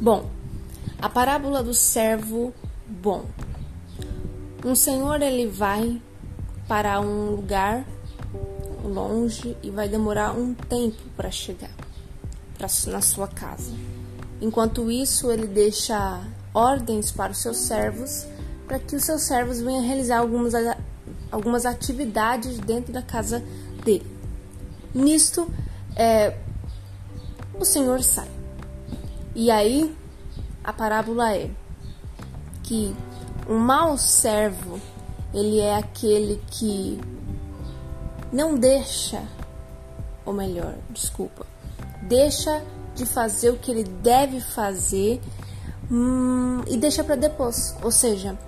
Bom, a parábola do servo bom. Um senhor ele vai para um lugar longe e vai demorar um tempo para chegar pra, na sua casa. Enquanto isso, ele deixa ordens para os seus servos para que os seus servos venham realizar algumas, algumas atividades dentro da casa dele. Nisto, é, o Senhor sai. E aí, a parábola é que um mau servo, ele é aquele que não deixa, ou melhor, desculpa, deixa de fazer o que ele deve fazer hum, e deixa para depois. Ou seja,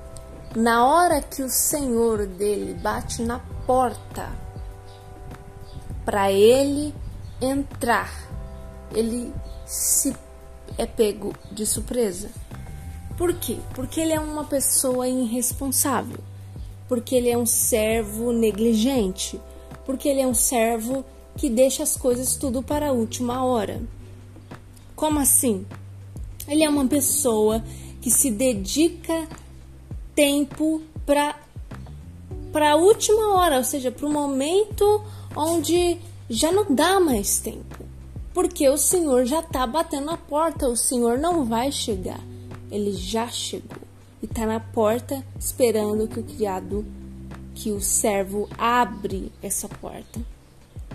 na hora que o Senhor dele bate na porta para ele entrar, ele se é pego de surpresa. Por quê? Porque ele é uma pessoa irresponsável. Porque ele é um servo negligente. Porque ele é um servo que deixa as coisas tudo para a última hora. Como assim? Ele é uma pessoa que se dedica tempo para para a última hora, ou seja, para o momento onde já não dá mais tempo. Porque o Senhor já está batendo na porta, o Senhor não vai chegar. Ele já chegou e está na porta esperando que o criado, que o servo abre essa porta.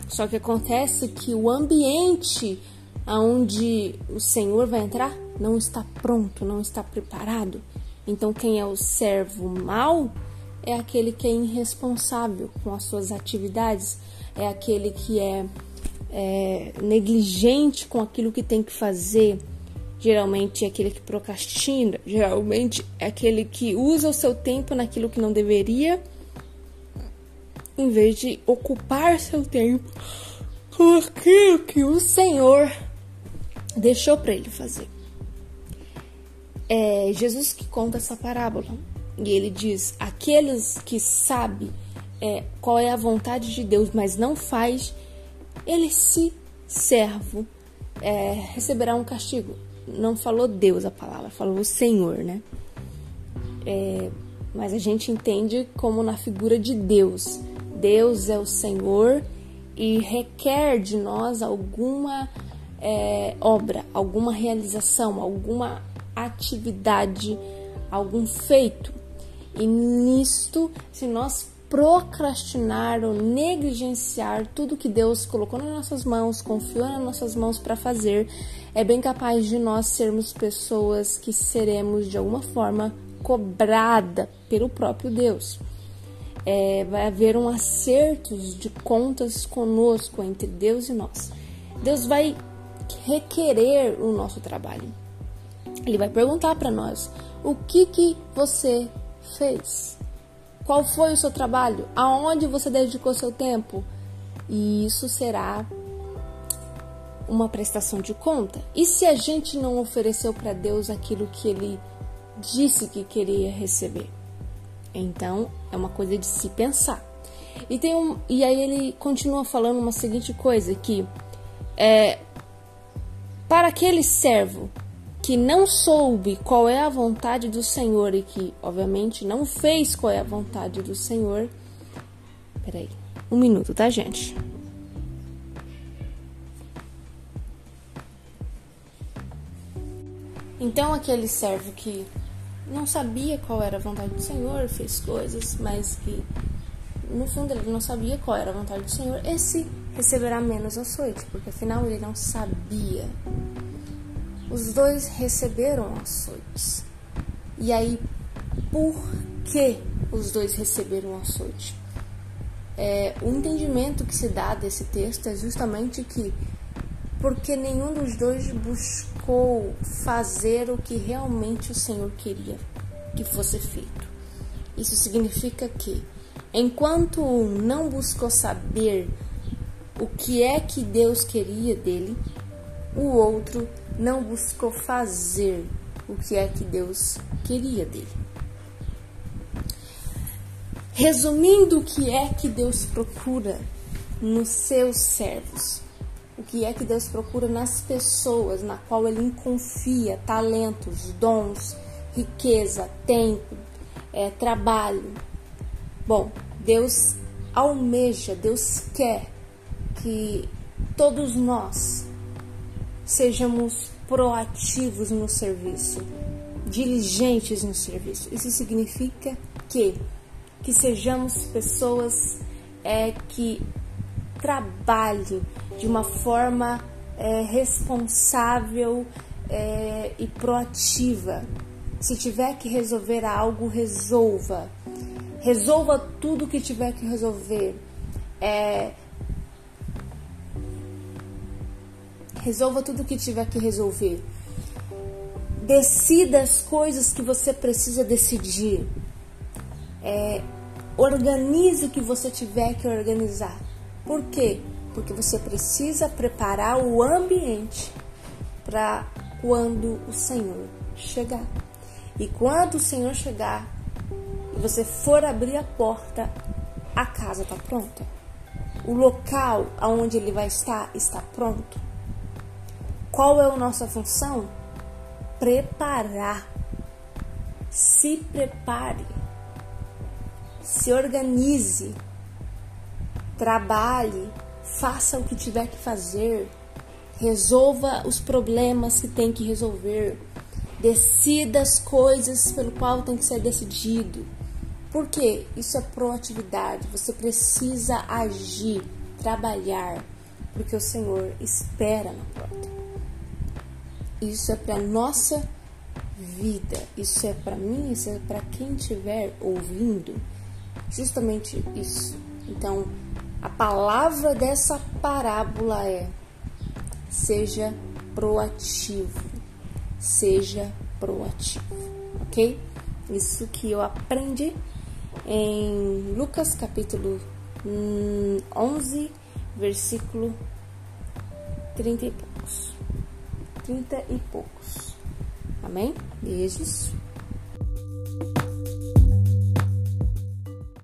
Só que acontece que o ambiente aonde o Senhor vai entrar não está pronto, não está preparado. Então, quem é o servo mau é aquele que é irresponsável com as suas atividades, é aquele que é, é negligente com aquilo que tem que fazer. Geralmente é aquele que procrastina, geralmente é aquele que usa o seu tempo naquilo que não deveria, em vez de ocupar seu tempo com aquilo que o Senhor deixou para ele fazer. É Jesus que conta essa parábola e ele diz: aqueles que sabem é, qual é a vontade de Deus, mas não faz, ele se servo é, receberá um castigo. Não falou Deus a palavra, falou o Senhor, né? É, mas a gente entende como na figura de Deus. Deus é o Senhor e requer de nós alguma é, obra, alguma realização, alguma atividade, algum feito. E nisto, se nós procrastinar ou negligenciar tudo que Deus colocou nas nossas mãos, confiou nas nossas mãos para fazer, é bem capaz de nós sermos pessoas que seremos de alguma forma cobrada pelo próprio Deus. É, vai haver um acerto de contas conosco entre Deus e nós. Deus vai requerer o nosso trabalho. Ele vai perguntar para nós: o que que você fez? Qual foi o seu trabalho? Aonde você dedicou seu tempo? E isso será uma prestação de conta. E se a gente não ofereceu para Deus aquilo que ele disse que queria receber? Então, é uma coisa de se pensar. E, tem um, e aí ele continua falando uma seguinte coisa que é, para aquele servo que não soube qual é a vontade do Senhor e que, obviamente, não fez qual é a vontade do Senhor. Peraí, um minuto, tá, gente? Então, aquele servo que não sabia qual era a vontade do Senhor, fez coisas, mas que no fundo ele não sabia qual era a vontade do Senhor, esse receberá menos açoite, porque afinal ele não sabia. Os dois receberam açoites. E aí, por que os dois receberam açoite? É, o entendimento que se dá desse texto é justamente que porque nenhum dos dois buscou fazer o que realmente o Senhor queria que fosse feito. Isso significa que, enquanto um não buscou saber o que é que Deus queria dele, o outro não buscou fazer o que é que Deus queria dele. Resumindo, o que é que Deus procura nos seus servos? o que é que Deus procura nas pessoas na qual Ele confia talentos, dons, riqueza, tempo, é, trabalho. Bom, Deus almeja, Deus quer que todos nós sejamos proativos no serviço, diligentes no serviço. Isso significa que que sejamos pessoas é, que trabalhem de uma forma é, responsável é, e proativa. Se tiver que resolver algo, resolva. Resolva tudo que tiver que resolver. É, resolva tudo que tiver que resolver. Decida as coisas que você precisa decidir. É, organize o que você tiver que organizar. Por quê? Porque você precisa preparar o ambiente para quando o Senhor chegar. E quando o Senhor chegar e você for abrir a porta, a casa está pronta. O local aonde ele vai estar está pronto. Qual é a nossa função? Preparar. Se prepare. Se organize. Trabalhe. Faça o que tiver que fazer. Resolva os problemas que tem que resolver. Decida as coisas pelo qual tem que ser decidido. Por quê? Isso é proatividade. Você precisa agir, trabalhar, porque o Senhor espera na porta. Isso é para nossa vida. Isso é para mim, isso é para quem estiver ouvindo. Justamente isso. Então, a palavra dessa parábola é: seja proativo. Seja proativo, ok? Isso que eu aprendi em Lucas capítulo 11, versículo 30 e poucos. 30 e poucos. Amém? Beijos.